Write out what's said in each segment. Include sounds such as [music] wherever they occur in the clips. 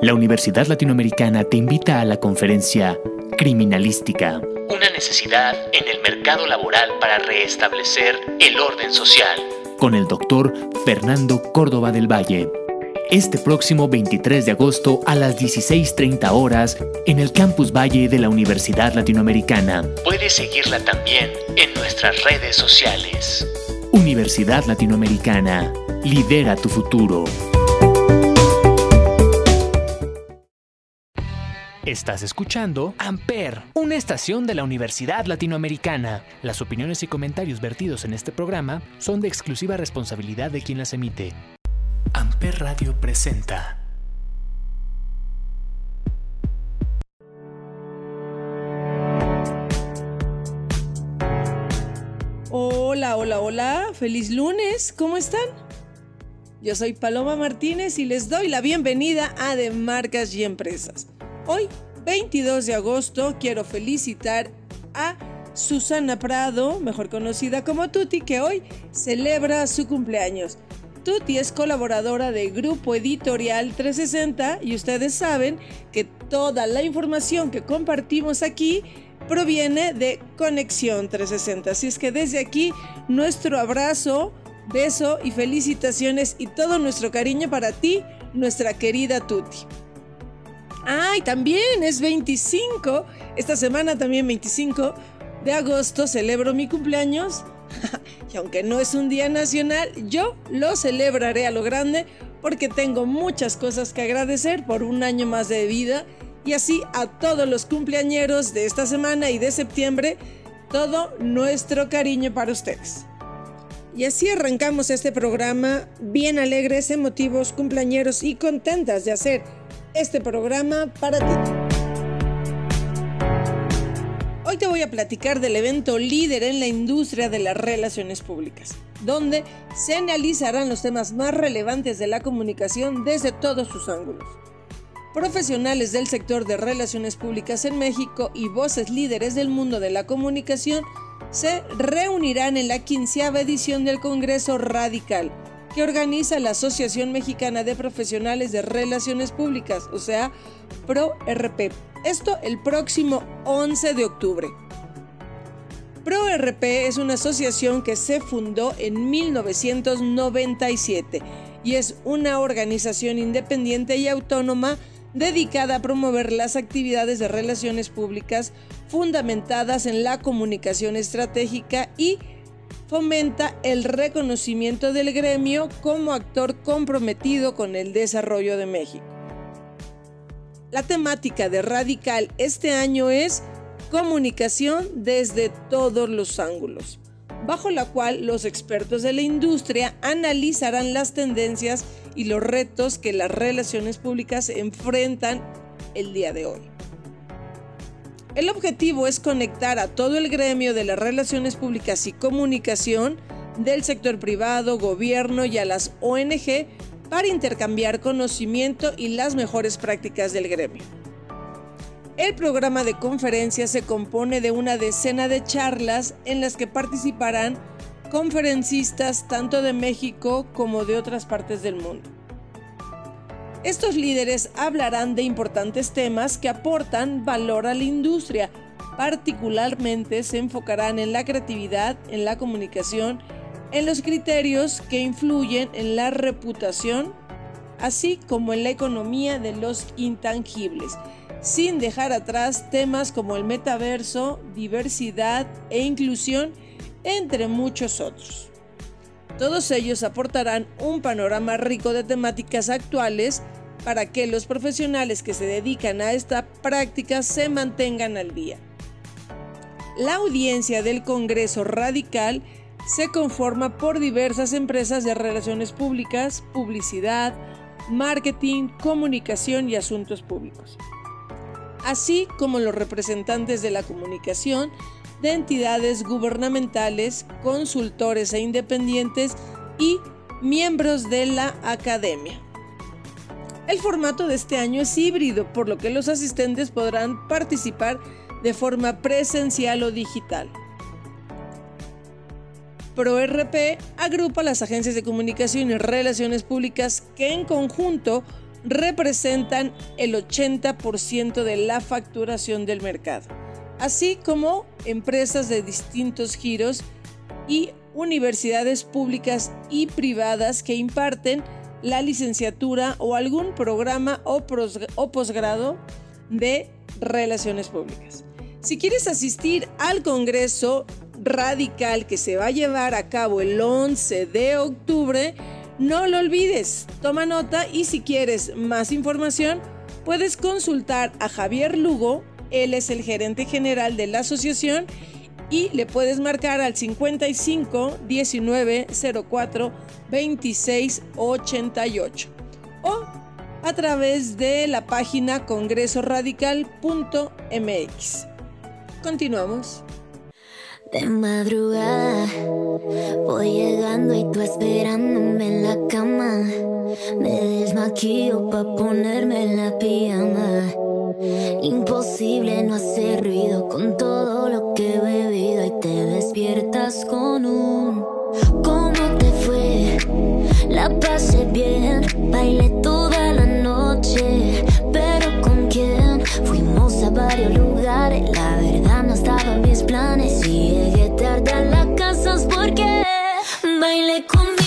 La Universidad Latinoamericana te invita a la conferencia Criminalística. Una necesidad en el mercado laboral para restablecer el orden social. Con el doctor Fernando Córdoba del Valle. Este próximo 23 de agosto a las 16.30 horas en el Campus Valle de la Universidad Latinoamericana. Puedes seguirla también en nuestras redes sociales. Universidad Latinoamericana. Lidera tu futuro. Estás escuchando Amper, una estación de la Universidad Latinoamericana. Las opiniones y comentarios vertidos en este programa son de exclusiva responsabilidad de quien las emite. Amper Radio presenta. Hola, hola, hola, feliz lunes, ¿cómo están? Yo soy Paloma Martínez y les doy la bienvenida a De Marcas y Empresas. Hoy, 22 de agosto, quiero felicitar a Susana Prado, mejor conocida como Tuti, que hoy celebra su cumpleaños. Tuti es colaboradora de Grupo Editorial 360 y ustedes saben que toda la información que compartimos aquí proviene de Conexión 360. Así es que desde aquí nuestro abrazo, beso y felicitaciones y todo nuestro cariño para ti, nuestra querida Tuti. Ay, también es 25. Esta semana también 25 de agosto celebro mi cumpleaños. [laughs] y aunque no es un día nacional, yo lo celebraré a lo grande porque tengo muchas cosas que agradecer por un año más de vida y así a todos los cumpleañeros de esta semana y de septiembre, todo nuestro cariño para ustedes. Y así arrancamos este programa bien alegres, emotivos, cumpleañeros y contentas de hacer este programa para ti. Hoy te voy a platicar del evento líder en la industria de las relaciones públicas, donde se analizarán los temas más relevantes de la comunicación desde todos sus ángulos. Profesionales del sector de relaciones públicas en México y voces líderes del mundo de la comunicación se reunirán en la quinceava edición del Congreso Radical, que organiza la Asociación Mexicana de Profesionales de Relaciones Públicas, o sea, ProRP. Esto el próximo 11 de octubre. ProRP es una asociación que se fundó en 1997 y es una organización independiente y autónoma dedicada a promover las actividades de relaciones públicas fundamentadas en la comunicación estratégica y fomenta el reconocimiento del gremio como actor comprometido con el desarrollo de México. La temática de Radical este año es comunicación desde todos los ángulos, bajo la cual los expertos de la industria analizarán las tendencias y los retos que las relaciones públicas enfrentan el día de hoy. El objetivo es conectar a todo el gremio de las relaciones públicas y comunicación del sector privado, gobierno y a las ONG para intercambiar conocimiento y las mejores prácticas del gremio. El programa de conferencias se compone de una decena de charlas en las que participarán conferencistas tanto de México como de otras partes del mundo. Estos líderes hablarán de importantes temas que aportan valor a la industria, particularmente se enfocarán en la creatividad, en la comunicación, en los criterios que influyen en la reputación, así como en la economía de los intangibles, sin dejar atrás temas como el metaverso, diversidad e inclusión, entre muchos otros. Todos ellos aportarán un panorama rico de temáticas actuales para que los profesionales que se dedican a esta práctica se mantengan al día. La audiencia del Congreso Radical se conforma por diversas empresas de relaciones públicas, publicidad, marketing, comunicación y asuntos públicos, así como los representantes de la comunicación de entidades gubernamentales, consultores e independientes y miembros de la academia. El formato de este año es híbrido, por lo que los asistentes podrán participar de forma presencial o digital. ProRP agrupa las agencias de comunicación y relaciones públicas que en conjunto representan el 80% de la facturación del mercado, así como empresas de distintos giros y universidades públicas y privadas que imparten la licenciatura o algún programa o, posgrado de relaciones públicas. Si quieres asistir al Congreso Radical que se va a llevar a cabo el 11 de octubre, no lo olvides, toma nota y si quieres más información, puedes consultar a Javier Lugo, él es el gerente general de la asociación y le puedes marcar al 55 19 04 26 88 o a través de la página congresoradical.mx. Continuamos. De madrugada voy llegando y tú esperándome en la cama. Me desmaquillo pa' ponerme la pijama. Imposible no hacer ruido con todo lo que he bebido y te despiertas con un ¿Cómo te fue? La pasé bien, bailé toda la noche, pero ¿con quién? Fuimos a varios lugares, la verdad no estaban mis planes llegué tarde a la casa porque bailé con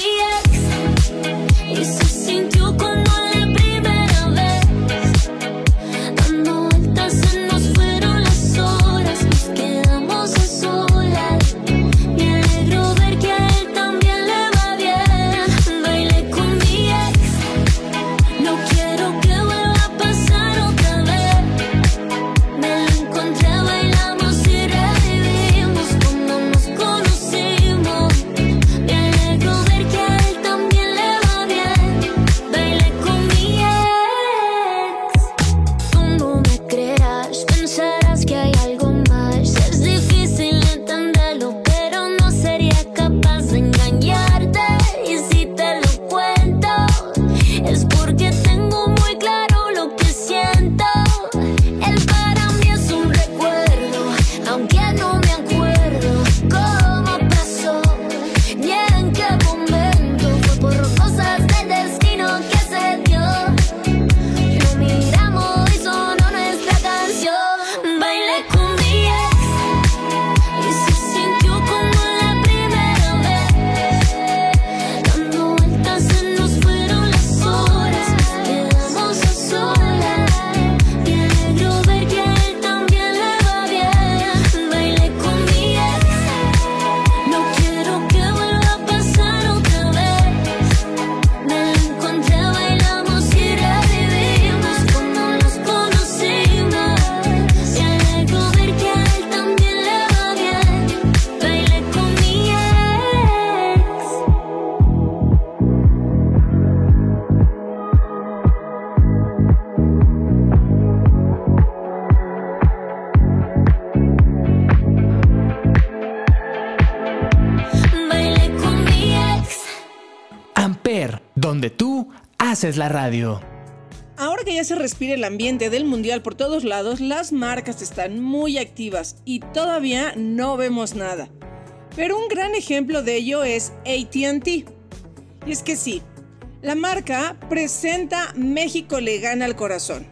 es la radio. Ahora que ya se respira el ambiente del mundial por todos lados, las marcas están muy activas y todavía no vemos nada. Pero un gran ejemplo de ello es ATT. Y es que sí, la marca presenta México le gana al corazón.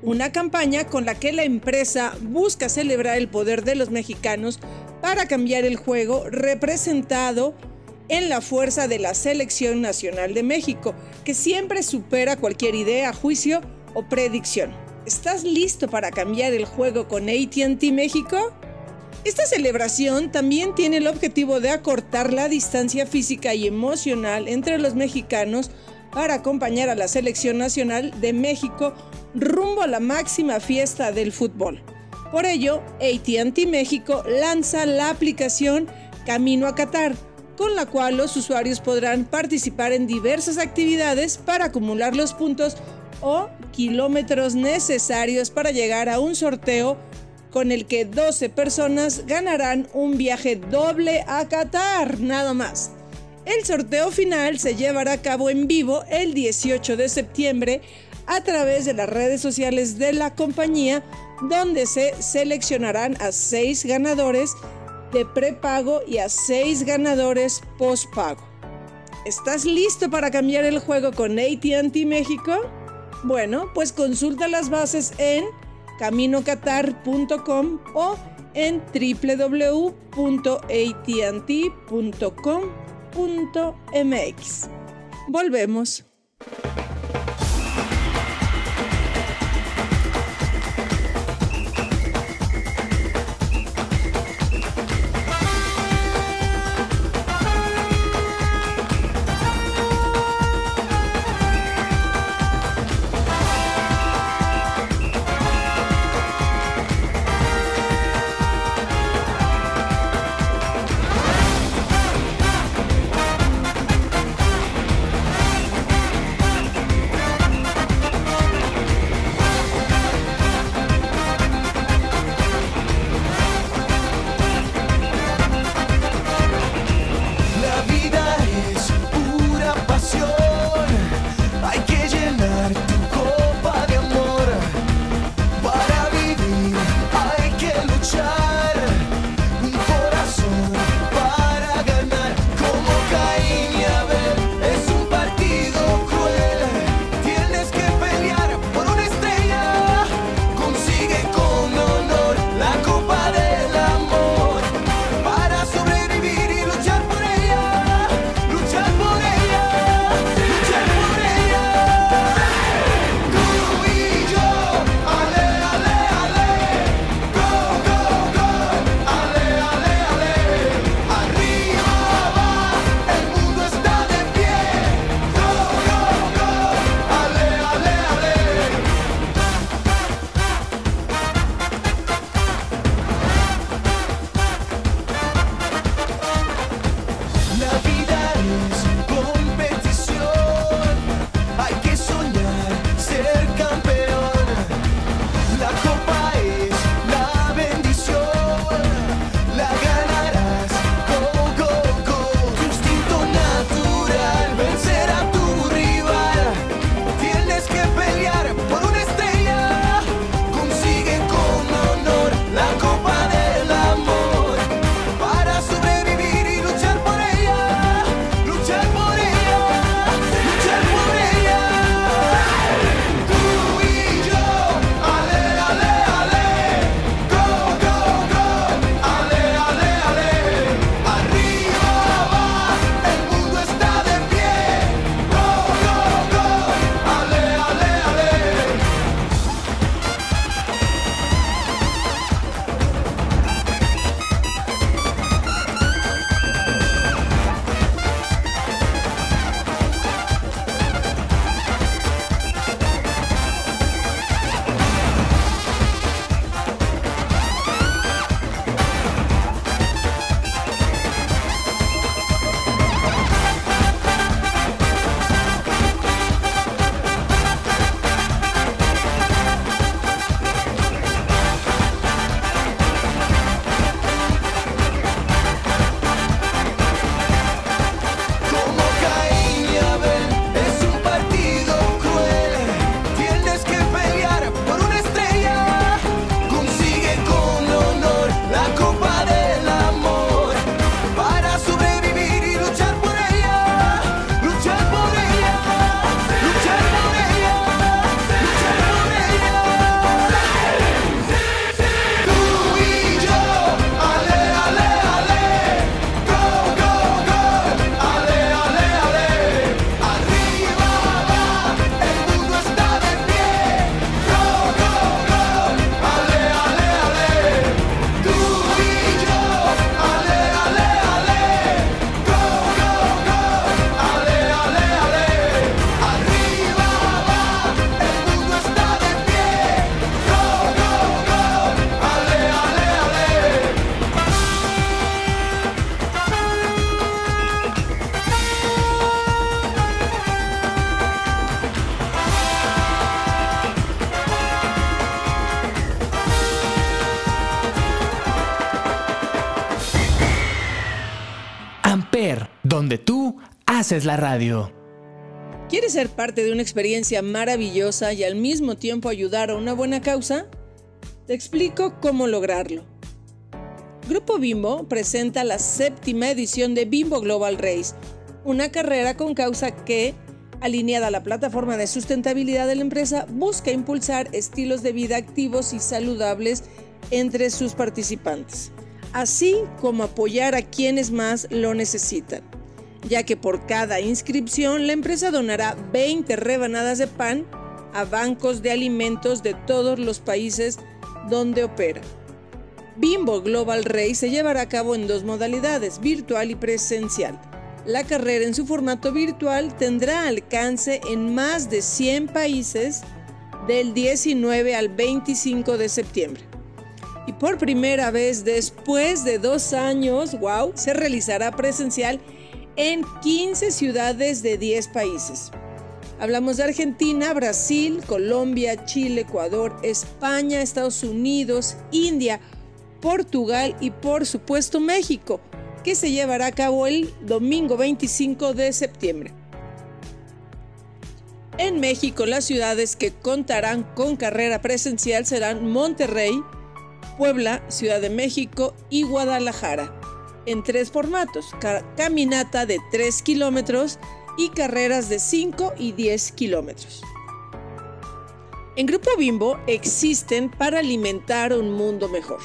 Una campaña con la que la empresa busca celebrar el poder de los mexicanos para cambiar el juego representado en la fuerza de la Selección Nacional de México, que siempre supera cualquier idea, juicio o predicción. ¿Estás listo para cambiar el juego con ATT México? Esta celebración también tiene el objetivo de acortar la distancia física y emocional entre los mexicanos para acompañar a la Selección Nacional de México rumbo a la máxima fiesta del fútbol. Por ello, ATT México lanza la aplicación Camino a Qatar, con la cual los usuarios podrán participar en diversas actividades para acumular los puntos o kilómetros necesarios para llegar a un sorteo con el que 12 personas ganarán un viaje doble a Qatar, nada más. El sorteo final se llevará a cabo en vivo el 18 de septiembre a través de las redes sociales de la compañía, donde se seleccionarán a 6 ganadores de prepago y a 6 ganadores postpago. ¿Estás listo para cambiar el juego con ATT México? Bueno, pues consulta las bases en caminocatar.com o en www.atnt.com.mx. Volvemos. Es la radio. ¿Quieres ser parte de una experiencia maravillosa y al mismo tiempo ayudar a una buena causa? Te explico cómo lograrlo. Grupo Bimbo presenta la séptima edición de Bimbo Global Race, una carrera con causa que Alineada a la plataforma de sustentabilidad de la empresa, busca impulsar estilos de vida activos y saludables entre sus participantes, así como apoyar a quienes más lo necesitan, ya que por cada inscripción la empresa donará 20 rebanadas de pan a bancos de alimentos de todos los países donde opera. Bimbo Global Race se llevará a cabo en dos modalidades, virtual y presencial. La carrera en su formato virtual tendrá alcance en más de 100 países del 19 al 25 de septiembre. Y por primera vez después de dos años, wow, se realizará presencial en 15 ciudades de 10 países. Hablamos de Argentina, Brasil, Colombia, Chile, Ecuador, España, Estados Unidos, India, Portugal y por supuesto México que se llevará a cabo el domingo 25 de septiembre. En México, las ciudades que contarán con carrera presencial serán Monterrey, Puebla, Ciudad de México y Guadalajara, en tres formatos, caminata de 3 kilómetros y carreras de 5 y 10 kilómetros. En Grupo Bimbo existen para alimentar un mundo mejor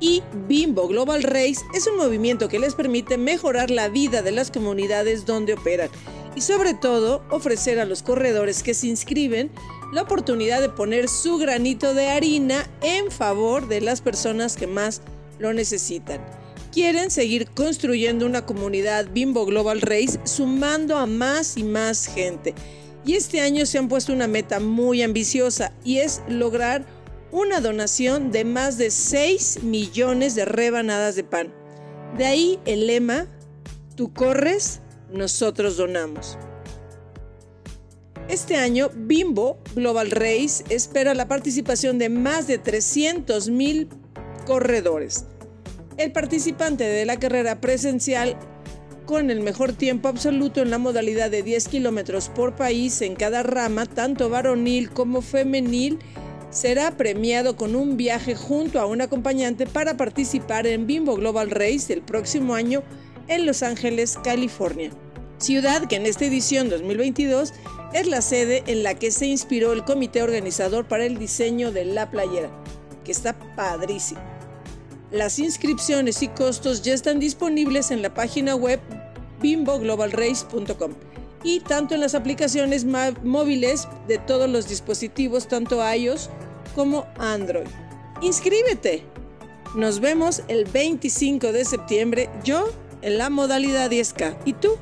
y Bimbo Global Race es un movimiento que les permite mejorar la vida de las comunidades donde operan y sobre todo ofrecer a los corredores que se inscriben la oportunidad de poner su granito de harina en favor de las personas que más lo necesitan. Quieren seguir construyendo una comunidad Bimbo Global Race sumando a más y más gente. Y este año se han puesto una meta muy ambiciosa y es lograr una donación de más de 6 millones de rebanadas de pan. De ahí el lema, tú corres, nosotros donamos. Este año, Bimbo Global Race espera la participación de más de 300 mil corredores. El participante de la carrera presencial con el mejor tiempo absoluto en la modalidad de 10 kilómetros por país en cada rama, tanto varonil como femenil, será premiado con un viaje junto a un acompañante para participar en Bimbo Global Race el próximo año en Los Ángeles, California. Ciudad que en esta edición 2022 es la sede en la que se inspiró el comité organizador para el diseño de la playera, que está padrísimo. Las inscripciones y costos ya están disponibles en la página web bimboglobalrace.com y tanto en las aplicaciones móviles de todos los dispositivos, tanto iOS como Android. Inscríbete. Nos vemos el 25 de septiembre, yo en la modalidad 10K. ¿Y tú?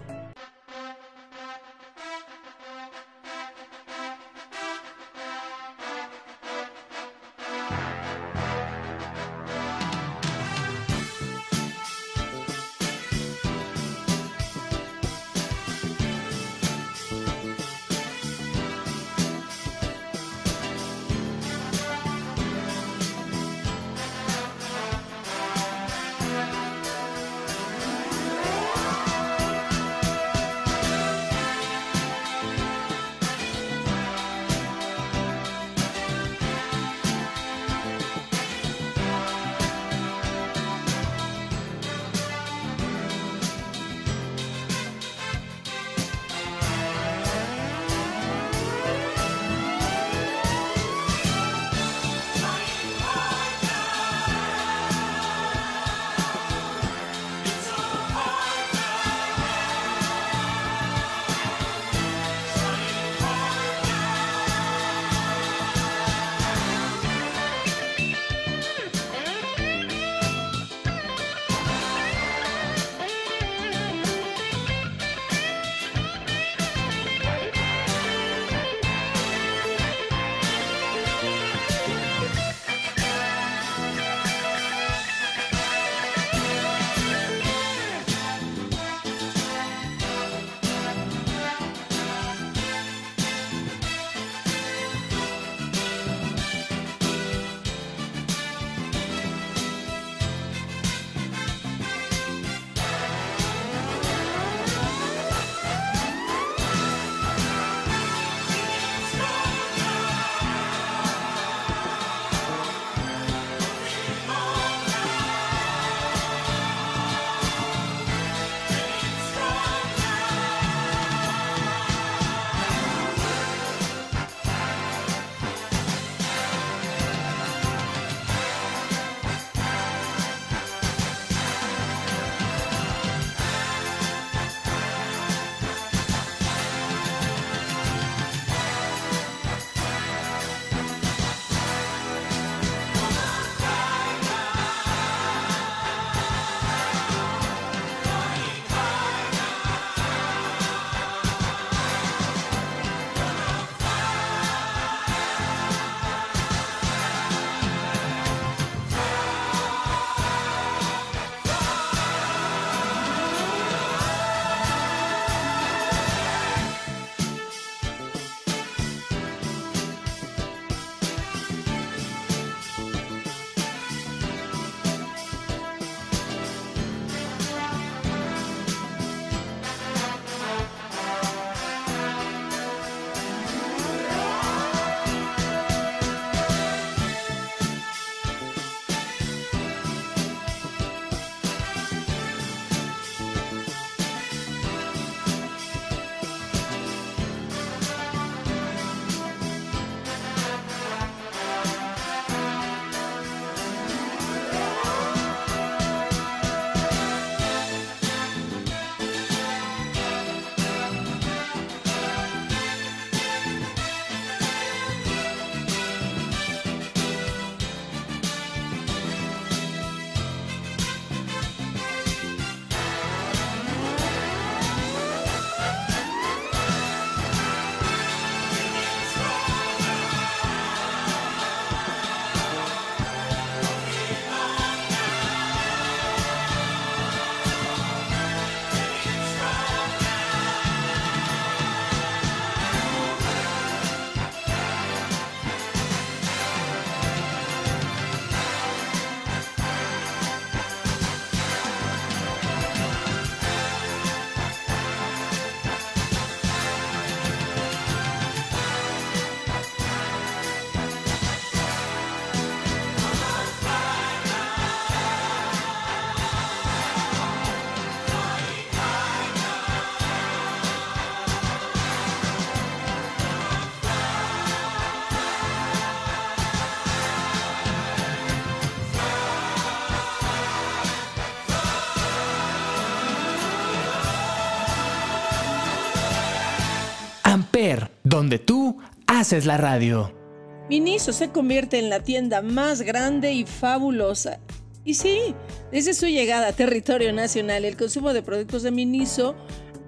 Donde tú haces la radio. Miniso se convierte en la tienda más grande y fabulosa. Y sí, desde su llegada a territorio nacional, el consumo de productos de Miniso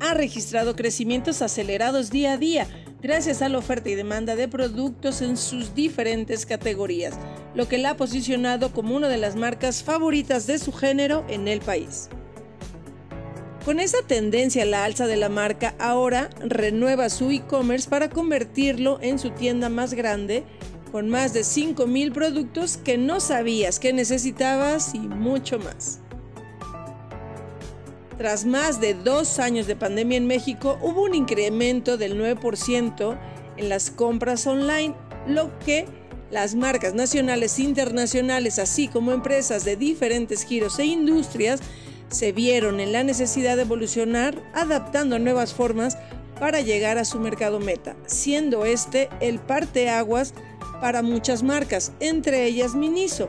ha registrado crecimientos acelerados día a día, gracias a la oferta y demanda de productos en sus diferentes categorías, lo que la ha posicionado como una de las marcas favoritas de su género en el país. Con esa tendencia a la alza de la marca, ahora renueva su e-commerce para convertirlo en su tienda más grande, con más de 5.000 productos que no sabías que necesitabas y mucho más. Tras más de dos años de pandemia en México, hubo un incremento del 9% en las compras online, lo que las marcas nacionales e internacionales, así como empresas de diferentes giros e industrias, se vieron en la necesidad de evolucionar, adaptando nuevas formas para llegar a su mercado meta, siendo este el parteaguas para muchas marcas, entre ellas Miniso,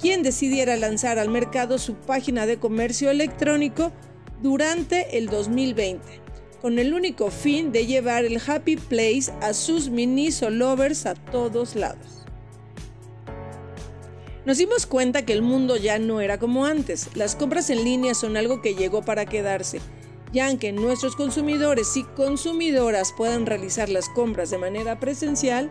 quien decidiera lanzar al mercado su página de comercio electrónico durante el 2020, con el único fin de llevar el Happy Place a sus mini lovers a todos lados. Nos dimos cuenta que el mundo ya no era como antes. Las compras en línea son algo que llegó para quedarse, ya aunque nuestros consumidores y consumidoras puedan realizar las compras de manera presencial,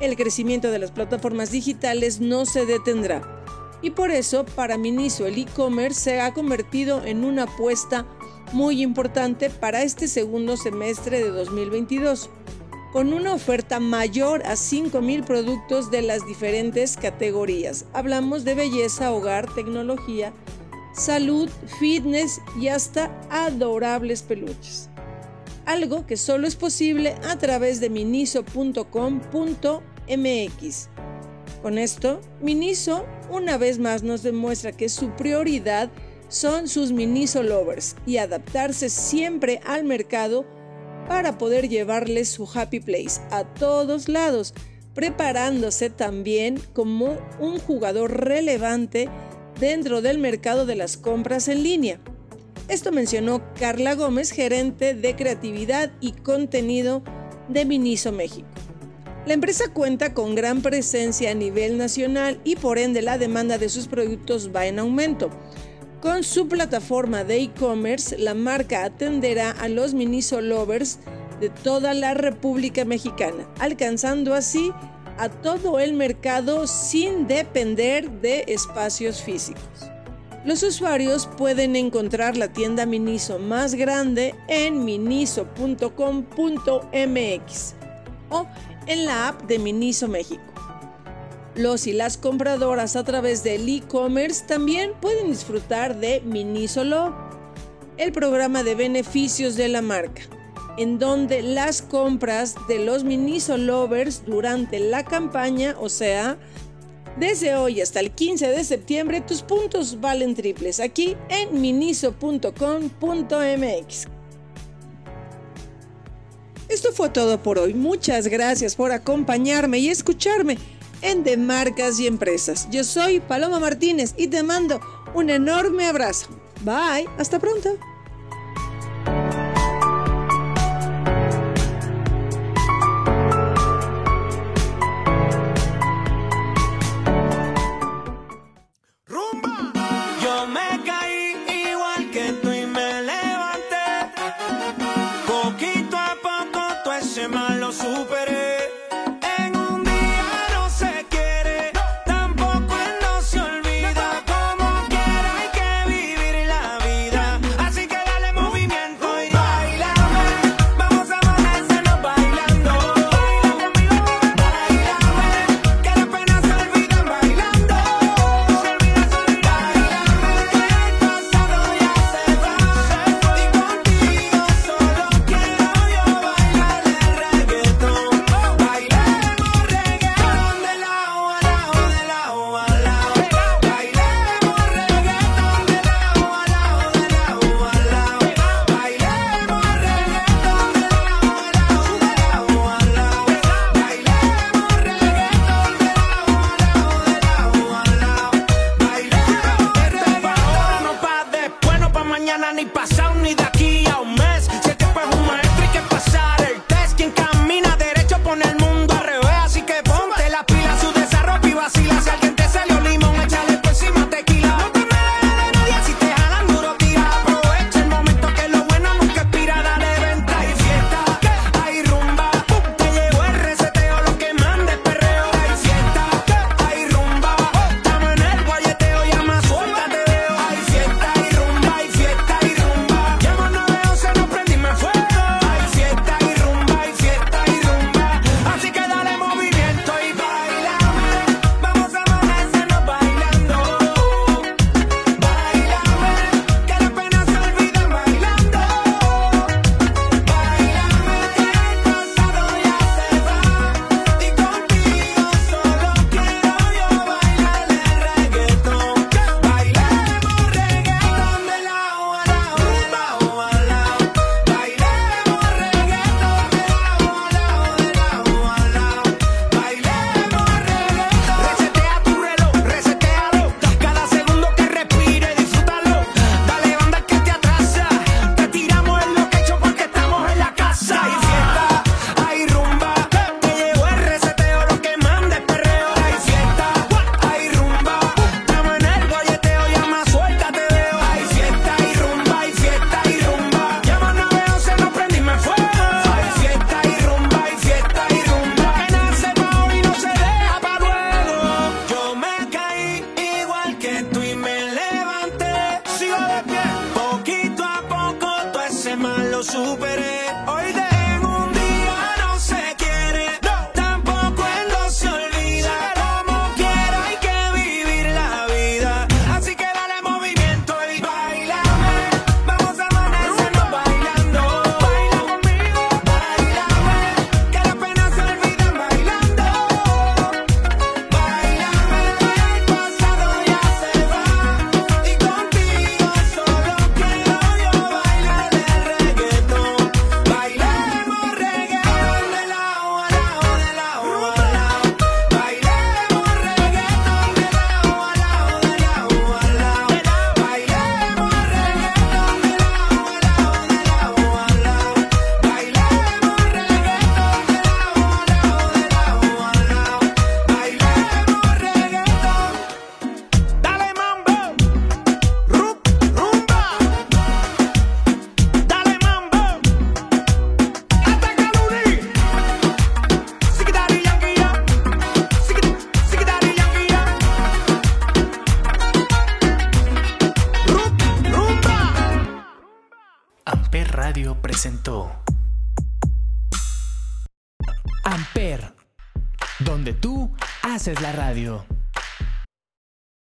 el crecimiento de las plataformas digitales no se detendrá y por eso para Miniso el e-commerce se ha convertido en una apuesta muy importante para este segundo semestre de 2022, con una oferta mayor a 5.000 productos de las diferentes categorías. Hablamos de belleza, hogar, tecnología, salud, fitness y hasta adorables peluches. Algo que solo es posible a través de miniso.com.mx. Con esto, Miniso una vez más nos demuestra que su prioridad son sus Miniso lovers y adaptarse siempre al mercado para poder llevarles su happy place a todos lados, preparándose también como un jugador relevante dentro del mercado de las compras en línea. Esto mencionó Carla Gómez, gerente de creatividad y contenido de Miniso México. La empresa cuenta con gran presencia a nivel nacional y por ende la demanda de sus productos va en aumento. Con su plataforma de e-commerce, la marca atenderá a los Miniso lovers de toda la República Mexicana, alcanzando así a todo el mercado sin depender de espacios físicos. Los usuarios pueden encontrar la tienda Miniso más grande en miniso.com.mx o en la app de Miniso México. Los y las compradoras a través del e-commerce también pueden disfrutar de Miniso Love, el programa de beneficios de la marca, en donde las compras de los Miniso Lovers durante la campaña, o sea, desde hoy hasta el 15 de septiembre, tus puntos valen triples aquí en miniso.com.mx. Esto fue todo por hoy. Muchas gracias por acompañarme y escucharme en De Marcas y Empresas. Yo soy Paloma Martínez y te mando un enorme abrazo. Bye, hasta pronto.